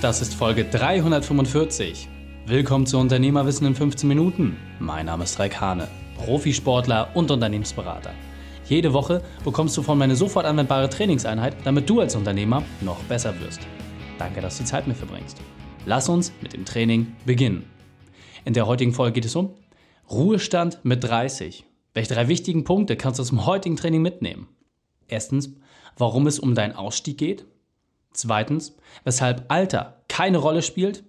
Das ist Folge 345. Willkommen zu Unternehmerwissen in 15 Minuten. Mein Name ist Raik Hane, Profisportler und Unternehmensberater. Jede Woche bekommst du von mir eine sofort anwendbare Trainingseinheit, damit du als Unternehmer noch besser wirst. Danke, dass du die Zeit mit verbringst. Lass uns mit dem Training beginnen. In der heutigen Folge geht es um Ruhestand mit 30. Welche drei wichtigen Punkte kannst du aus dem heutigen Training mitnehmen? Erstens, warum es um deinen Ausstieg geht. Zweitens, weshalb Alter keine Rolle spielt.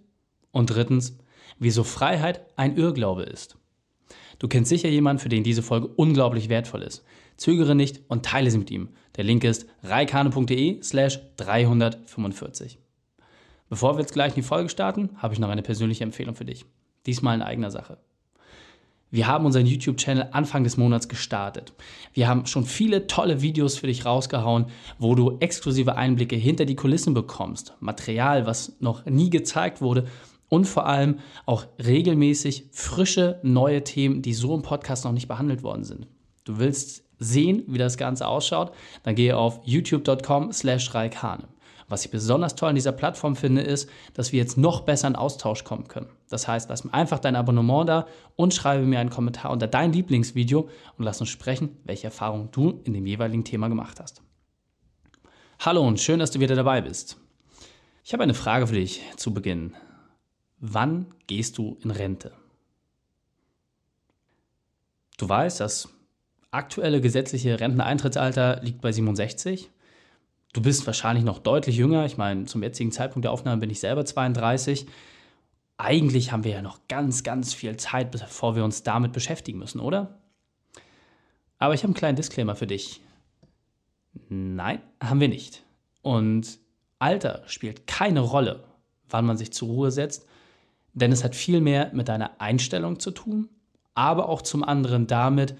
Und drittens, wieso Freiheit ein Irrglaube ist. Du kennst sicher jemanden, für den diese Folge unglaublich wertvoll ist. Zögere nicht und teile sie mit ihm. Der Link ist reikane.de slash 345. Bevor wir jetzt gleich in die Folge starten, habe ich noch eine persönliche Empfehlung für dich. Diesmal in eigener Sache. Wir haben unseren YouTube-Channel Anfang des Monats gestartet. Wir haben schon viele tolle Videos für dich rausgehauen, wo du exklusive Einblicke hinter die Kulissen bekommst. Material, was noch nie gezeigt wurde und vor allem auch regelmäßig frische neue Themen, die so im Podcast noch nicht behandelt worden sind. Du willst sehen, wie das Ganze ausschaut, dann gehe auf youtube.com slash. Was ich besonders toll an dieser Plattform finde, ist, dass wir jetzt noch besser in Austausch kommen können. Das heißt, lass mir einfach dein Abonnement da und schreibe mir einen Kommentar unter dein Lieblingsvideo und lass uns sprechen, welche Erfahrungen du in dem jeweiligen Thema gemacht hast. Hallo und schön, dass du wieder dabei bist. Ich habe eine Frage für dich zu Beginn. Wann gehst du in Rente? Du weißt, das aktuelle gesetzliche Renteneintrittsalter liegt bei 67. Du bist wahrscheinlich noch deutlich jünger. Ich meine, zum jetzigen Zeitpunkt der Aufnahme bin ich selber 32. Eigentlich haben wir ja noch ganz, ganz viel Zeit, bevor wir uns damit beschäftigen müssen, oder? Aber ich habe einen kleinen Disclaimer für dich. Nein, haben wir nicht. Und Alter spielt keine Rolle, wann man sich zur Ruhe setzt, denn es hat viel mehr mit deiner Einstellung zu tun, aber auch zum anderen damit,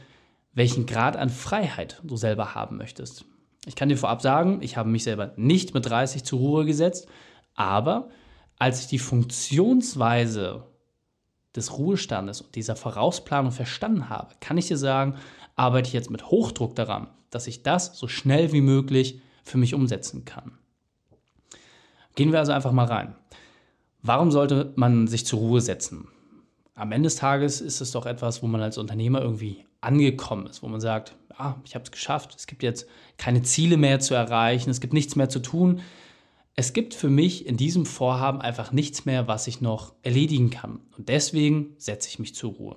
welchen Grad an Freiheit du selber haben möchtest. Ich kann dir vorab sagen, ich habe mich selber nicht mit 30 zur Ruhe gesetzt, aber als ich die Funktionsweise des Ruhestandes und dieser Vorausplanung verstanden habe, kann ich dir sagen, arbeite ich jetzt mit Hochdruck daran, dass ich das so schnell wie möglich für mich umsetzen kann. Gehen wir also einfach mal rein. Warum sollte man sich zur Ruhe setzen? Am Ende des Tages ist es doch etwas, wo man als Unternehmer irgendwie angekommen ist, wo man sagt, ah, ich habe es geschafft, es gibt jetzt keine Ziele mehr zu erreichen, es gibt nichts mehr zu tun. Es gibt für mich in diesem Vorhaben einfach nichts mehr, was ich noch erledigen kann. Und deswegen setze ich mich zur Ruhe.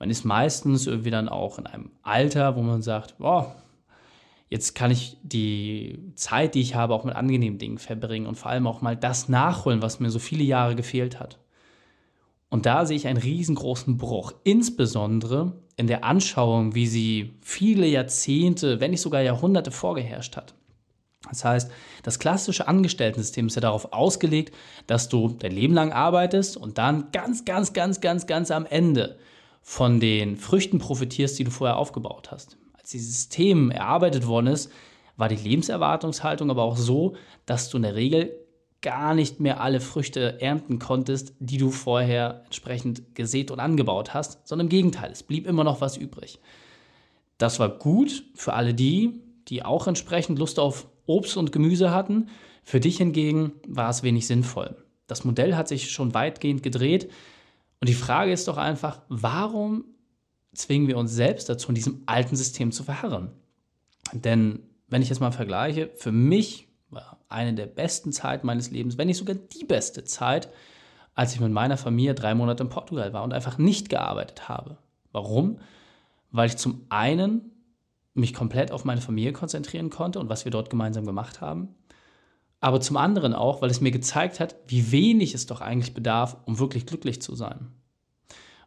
Man ist meistens irgendwie dann auch in einem Alter, wo man sagt, oh, jetzt kann ich die Zeit, die ich habe, auch mit angenehmen Dingen verbringen und vor allem auch mal das nachholen, was mir so viele Jahre gefehlt hat. Und da sehe ich einen riesengroßen Bruch, insbesondere in der Anschauung, wie sie viele Jahrzehnte, wenn nicht sogar Jahrhunderte vorgeherrscht hat. Das heißt, das klassische Angestelltensystem ist ja darauf ausgelegt, dass du dein Leben lang arbeitest und dann ganz, ganz, ganz, ganz, ganz am Ende von den Früchten profitierst, die du vorher aufgebaut hast. Als dieses System erarbeitet worden ist, war die Lebenserwartungshaltung aber auch so, dass du in der Regel gar nicht mehr alle Früchte ernten konntest, die du vorher entsprechend gesät und angebaut hast, sondern im Gegenteil, es blieb immer noch was übrig. Das war gut für alle die, die auch entsprechend Lust auf Obst und Gemüse hatten. Für dich hingegen war es wenig sinnvoll. Das Modell hat sich schon weitgehend gedreht und die Frage ist doch einfach, warum zwingen wir uns selbst dazu, in diesem alten System zu verharren? Denn wenn ich jetzt mal vergleiche, für mich war eine der besten Zeiten meines Lebens, wenn nicht sogar die beste Zeit, als ich mit meiner Familie drei Monate in Portugal war und einfach nicht gearbeitet habe. Warum? Weil ich zum einen mich komplett auf meine Familie konzentrieren konnte und was wir dort gemeinsam gemacht haben, aber zum anderen auch, weil es mir gezeigt hat, wie wenig es doch eigentlich bedarf, um wirklich glücklich zu sein.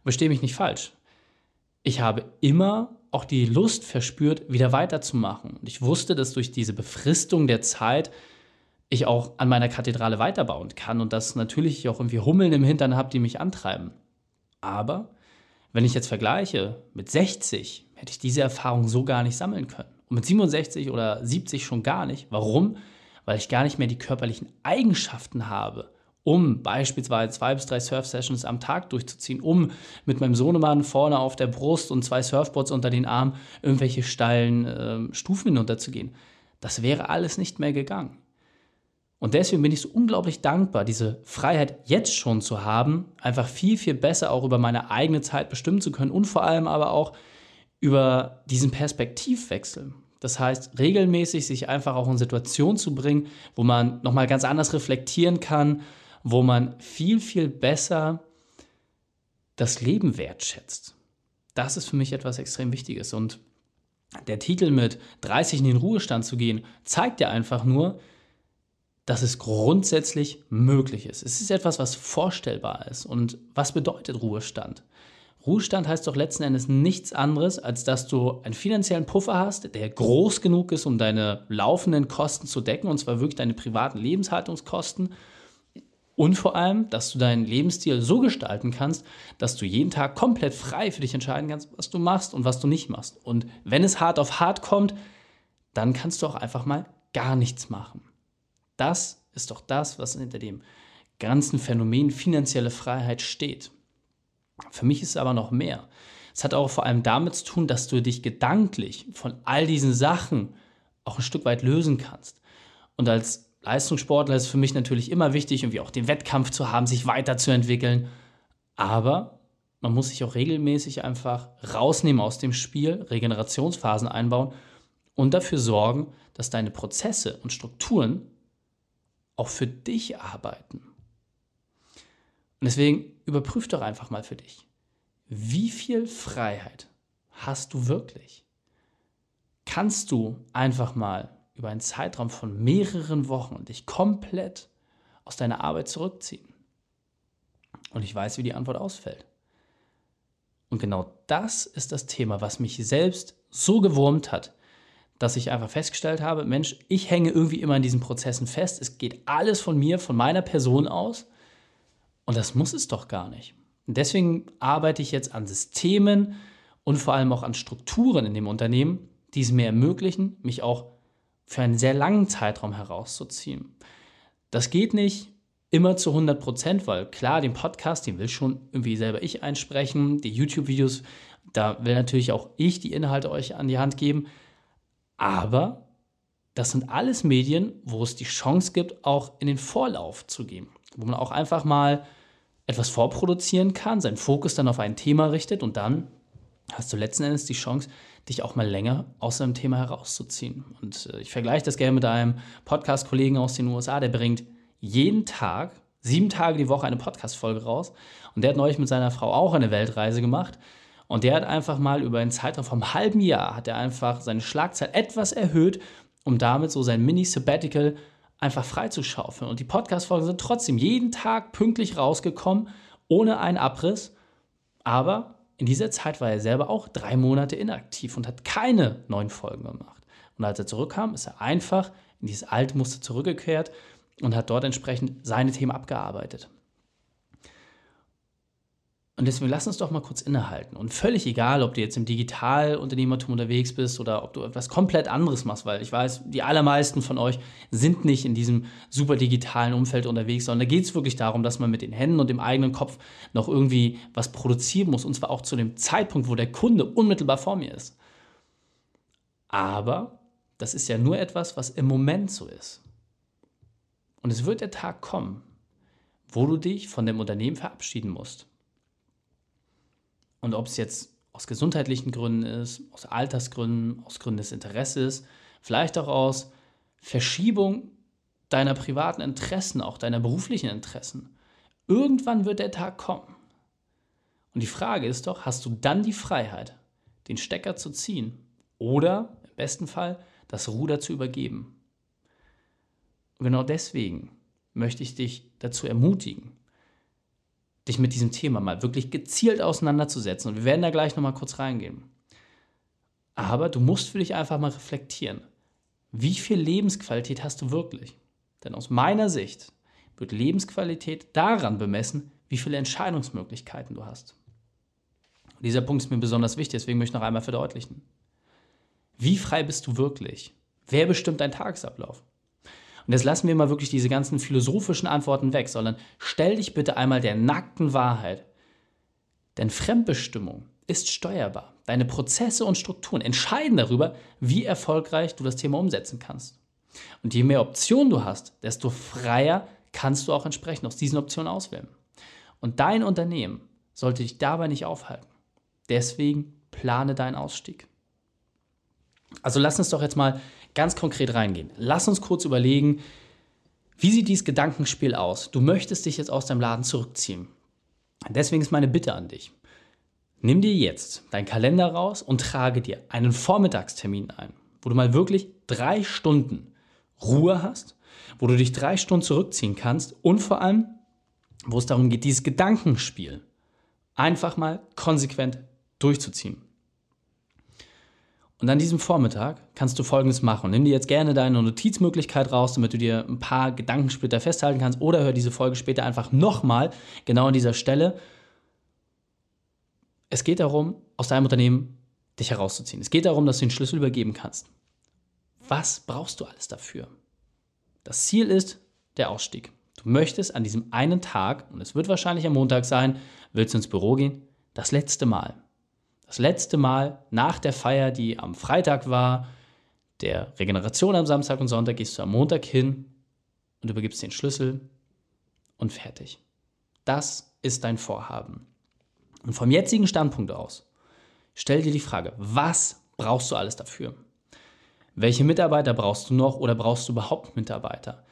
Verstehe mich nicht falsch. Ich habe immer auch die Lust verspürt, wieder weiterzumachen. Und ich wusste, dass durch diese Befristung der Zeit ich auch an meiner Kathedrale weiterbauen kann und dass natürlich ich auch irgendwie Hummeln im Hintern habe, die mich antreiben. Aber wenn ich jetzt vergleiche, mit 60 hätte ich diese Erfahrung so gar nicht sammeln können. Und mit 67 oder 70 schon gar nicht. Warum? Weil ich gar nicht mehr die körperlichen Eigenschaften habe, um beispielsweise zwei bis drei Surf-Sessions am Tag durchzuziehen, um mit meinem Sohnemann vorne auf der Brust und zwei Surfboards unter den Armen irgendwelche steilen äh, Stufen hinunterzugehen. Das wäre alles nicht mehr gegangen. Und deswegen bin ich so unglaublich dankbar, diese Freiheit jetzt schon zu haben, einfach viel, viel besser auch über meine eigene Zeit bestimmen zu können und vor allem aber auch über diesen Perspektivwechsel. Das heißt, regelmäßig sich einfach auch in Situationen zu bringen, wo man nochmal ganz anders reflektieren kann, wo man viel, viel besser das Leben wertschätzt. Das ist für mich etwas extrem Wichtiges. Und der Titel mit 30 in den Ruhestand zu gehen, zeigt ja einfach nur, dass es grundsätzlich möglich ist. Es ist etwas, was vorstellbar ist. Und was bedeutet Ruhestand? Ruhestand heißt doch letzten Endes nichts anderes, als dass du einen finanziellen Puffer hast, der groß genug ist, um deine laufenden Kosten zu decken, und zwar wirklich deine privaten Lebenshaltungskosten. Und vor allem, dass du deinen Lebensstil so gestalten kannst, dass du jeden Tag komplett frei für dich entscheiden kannst, was du machst und was du nicht machst. Und wenn es hart auf hart kommt, dann kannst du auch einfach mal gar nichts machen. Das ist doch das, was hinter dem ganzen Phänomen finanzielle Freiheit steht. Für mich ist es aber noch mehr. Es hat auch vor allem damit zu tun, dass du dich gedanklich von all diesen Sachen auch ein Stück weit lösen kannst. Und als Leistungssportler ist es für mich natürlich immer wichtig, irgendwie auch den Wettkampf zu haben, sich weiterzuentwickeln. Aber man muss sich auch regelmäßig einfach rausnehmen aus dem Spiel, Regenerationsphasen einbauen und dafür sorgen, dass deine Prozesse und Strukturen auch für dich arbeiten. Und deswegen überprüf doch einfach mal für dich, wie viel Freiheit hast du wirklich? Kannst du einfach mal über einen Zeitraum von mehreren Wochen dich komplett aus deiner Arbeit zurückziehen? Und ich weiß, wie die Antwort ausfällt. Und genau das ist das Thema, was mich selbst so gewurmt hat, dass ich einfach festgestellt habe, Mensch, ich hänge irgendwie immer in diesen Prozessen fest. Es geht alles von mir, von meiner Person aus. Und das muss es doch gar nicht. Und deswegen arbeite ich jetzt an Systemen und vor allem auch an Strukturen in dem Unternehmen, die es mir ermöglichen, mich auch für einen sehr langen Zeitraum herauszuziehen. Das geht nicht immer zu 100 Prozent, weil klar, den Podcast, den will schon irgendwie selber ich einsprechen, die YouTube-Videos, da will natürlich auch ich die Inhalte euch an die Hand geben. Aber das sind alles Medien, wo es die Chance gibt, auch in den Vorlauf zu gehen. Wo man auch einfach mal etwas vorproduzieren kann, seinen Fokus dann auf ein Thema richtet und dann hast du letzten Endes die Chance, dich auch mal länger aus einem Thema herauszuziehen. Und äh, ich vergleiche das gerne mit einem Podcast-Kollegen aus den USA, der bringt jeden Tag, sieben Tage die Woche eine Podcast-Folge raus. Und der hat neulich mit seiner Frau auch eine Weltreise gemacht. Und der hat einfach mal über einen Zeitraum vom halben Jahr, hat er einfach seine Schlagzeit etwas erhöht, um damit so sein Mini-Sabbatical einfach freizuschaufeln. Und die Podcast-Folgen sind trotzdem jeden Tag pünktlich rausgekommen, ohne einen Abriss. Aber in dieser Zeit war er selber auch drei Monate inaktiv und hat keine neuen Folgen gemacht. Und als er zurückkam, ist er einfach in dieses alte Muster zurückgekehrt und hat dort entsprechend seine Themen abgearbeitet. Und deswegen lass uns doch mal kurz innehalten. Und völlig egal, ob du jetzt im Digitalunternehmertum unterwegs bist oder ob du etwas komplett anderes machst, weil ich weiß, die allermeisten von euch sind nicht in diesem super digitalen Umfeld unterwegs, sondern da geht es wirklich darum, dass man mit den Händen und dem eigenen Kopf noch irgendwie was produzieren muss. Und zwar auch zu dem Zeitpunkt, wo der Kunde unmittelbar vor mir ist. Aber das ist ja nur etwas, was im Moment so ist. Und es wird der Tag kommen, wo du dich von dem Unternehmen verabschieden musst und ob es jetzt aus gesundheitlichen Gründen ist, aus Altersgründen, aus Gründen des Interesses, vielleicht auch aus Verschiebung deiner privaten Interessen, auch deiner beruflichen Interessen. Irgendwann wird der Tag kommen. Und die Frage ist doch, hast du dann die Freiheit, den Stecker zu ziehen oder im besten Fall das Ruder zu übergeben? Und genau deswegen möchte ich dich dazu ermutigen, dich mit diesem Thema mal wirklich gezielt auseinanderzusetzen. Und wir werden da gleich nochmal kurz reingehen. Aber du musst für dich einfach mal reflektieren. Wie viel Lebensqualität hast du wirklich? Denn aus meiner Sicht wird Lebensqualität daran bemessen, wie viele Entscheidungsmöglichkeiten du hast. Und dieser Punkt ist mir besonders wichtig, deswegen möchte ich noch einmal verdeutlichen. Wie frei bist du wirklich? Wer bestimmt deinen Tagesablauf? Und jetzt lassen wir mal wirklich diese ganzen philosophischen Antworten weg, sondern stell dich bitte einmal der nackten Wahrheit. Denn Fremdbestimmung ist steuerbar. Deine Prozesse und Strukturen entscheiden darüber, wie erfolgreich du das Thema umsetzen kannst. Und je mehr Optionen du hast, desto freier kannst du auch entsprechend aus diesen Optionen auswählen. Und dein Unternehmen sollte dich dabei nicht aufhalten. Deswegen plane deinen Ausstieg. Also lass uns doch jetzt mal ganz konkret reingehen. Lass uns kurz überlegen, wie sieht dieses Gedankenspiel aus? Du möchtest dich jetzt aus deinem Laden zurückziehen. Deswegen ist meine Bitte an dich. Nimm dir jetzt deinen Kalender raus und trage dir einen Vormittagstermin ein, wo du mal wirklich drei Stunden Ruhe hast, wo du dich drei Stunden zurückziehen kannst und vor allem, wo es darum geht, dieses Gedankenspiel einfach mal konsequent durchzuziehen. Und an diesem Vormittag kannst du Folgendes machen. Nimm dir jetzt gerne deine Notizmöglichkeit raus, damit du dir ein paar Gedankensplitter festhalten kannst oder hör diese Folge später einfach nochmal genau an dieser Stelle. Es geht darum, aus deinem Unternehmen dich herauszuziehen. Es geht darum, dass du den Schlüssel übergeben kannst. Was brauchst du alles dafür? Das Ziel ist der Ausstieg. Du möchtest an diesem einen Tag, und es wird wahrscheinlich am Montag sein, willst du ins Büro gehen, das letzte Mal. Das letzte Mal nach der Feier, die am Freitag war, der Regeneration am Samstag und Sonntag, gehst du am Montag hin und übergibst den Schlüssel und fertig. Das ist dein Vorhaben. Und vom jetzigen Standpunkt aus, stell dir die Frage, was brauchst du alles dafür? Welche Mitarbeiter brauchst du noch oder brauchst du überhaupt Mitarbeiter?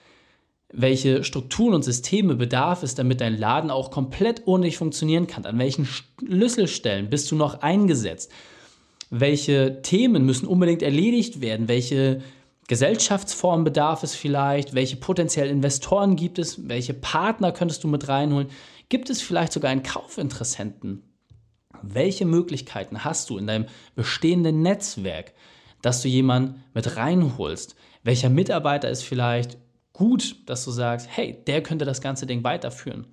Welche Strukturen und Systeme bedarf es, damit dein Laden auch komplett ohne dich funktionieren kann? An welchen Schlüsselstellen bist du noch eingesetzt? Welche Themen müssen unbedingt erledigt werden? Welche Gesellschaftsformen bedarf es vielleicht? Welche potenziellen Investoren gibt es? Welche Partner könntest du mit reinholen? Gibt es vielleicht sogar einen Kaufinteressenten? Welche Möglichkeiten hast du in deinem bestehenden Netzwerk? dass du jemanden mit reinholst. Welcher Mitarbeiter ist vielleicht gut, dass du sagst, hey, der könnte das ganze Ding weiterführen.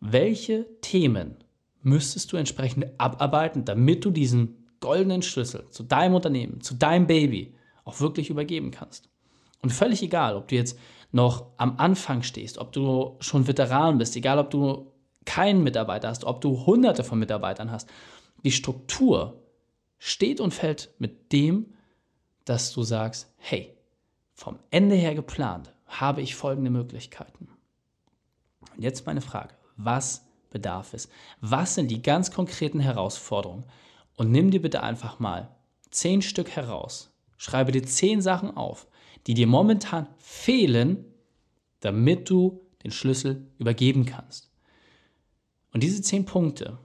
Welche Themen müsstest du entsprechend abarbeiten, damit du diesen goldenen Schlüssel zu deinem Unternehmen, zu deinem Baby auch wirklich übergeben kannst? Und völlig egal, ob du jetzt noch am Anfang stehst, ob du schon Veteran bist, egal ob du keinen Mitarbeiter hast, ob du hunderte von Mitarbeitern hast, die Struktur steht und fällt mit dem, dass du sagst, hey, vom Ende her geplant habe ich folgende Möglichkeiten. Und jetzt meine Frage, was bedarf es? Was sind die ganz konkreten Herausforderungen? Und nimm dir bitte einfach mal zehn Stück heraus. Schreibe dir zehn Sachen auf, die dir momentan fehlen, damit du den Schlüssel übergeben kannst. Und diese zehn Punkte,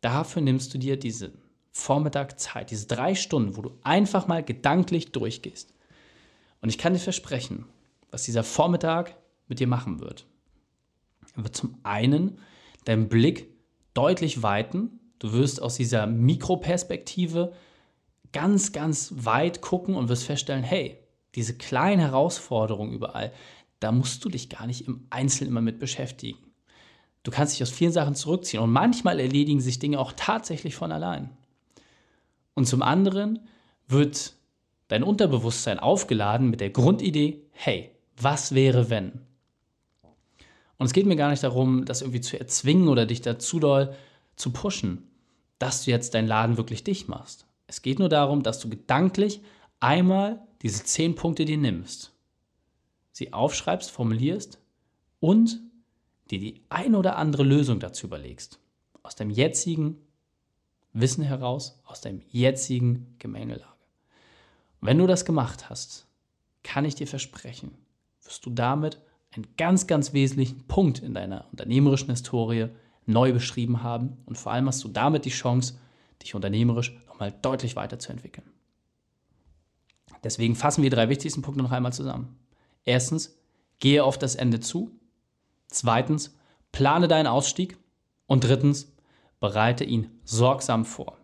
dafür nimmst du dir diese Vormittag Zeit, diese drei Stunden, wo du einfach mal gedanklich durchgehst. Und ich kann dir versprechen, was dieser Vormittag mit dir machen wird. Er wird zum einen deinen Blick deutlich weiten. Du wirst aus dieser Mikroperspektive ganz, ganz weit gucken und wirst feststellen, hey, diese kleinen Herausforderungen überall, da musst du dich gar nicht im Einzelnen immer mit beschäftigen. Du kannst dich aus vielen Sachen zurückziehen und manchmal erledigen sich Dinge auch tatsächlich von allein. Und zum anderen wird dein Unterbewusstsein aufgeladen mit der Grundidee, hey, was wäre wenn? Und es geht mir gar nicht darum, das irgendwie zu erzwingen oder dich dazu doll zu pushen, dass du jetzt deinen Laden wirklich dicht machst. Es geht nur darum, dass du gedanklich einmal diese zehn Punkte dir nimmst, sie aufschreibst, formulierst und dir die ein oder andere Lösung dazu überlegst. Aus dem jetzigen Wissen heraus aus deinem jetzigen Gemengelage. Wenn du das gemacht hast, kann ich dir versprechen, wirst du damit einen ganz, ganz wesentlichen Punkt in deiner unternehmerischen Historie neu beschrieben haben und vor allem hast du damit die Chance, dich unternehmerisch nochmal deutlich weiterzuentwickeln. Deswegen fassen wir die drei wichtigsten Punkte noch einmal zusammen. Erstens, gehe auf das Ende zu. Zweitens, plane deinen Ausstieg. Und drittens, bereite ihn sorgsam vor.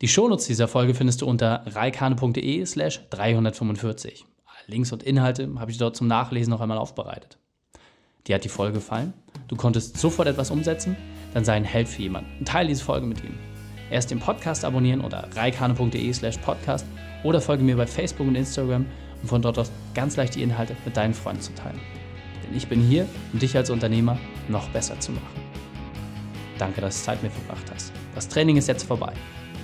Die Shownotes dieser Folge findest du unter reikane.de slash 345. Links und Inhalte habe ich dort zum Nachlesen noch einmal aufbereitet. Dir hat die Folge gefallen? Du konntest sofort etwas umsetzen? Dann sei ein Held für jemanden und teile diese Folge mit ihm. Erst den Podcast abonnieren unter reikane.de slash podcast oder folge mir bei Facebook und Instagram, um von dort aus ganz leicht die Inhalte mit deinen Freunden zu teilen. Denn ich bin hier, um dich als Unternehmer noch besser zu machen. Danke, dass du Zeit mit mir verbracht hast. Das Training ist jetzt vorbei.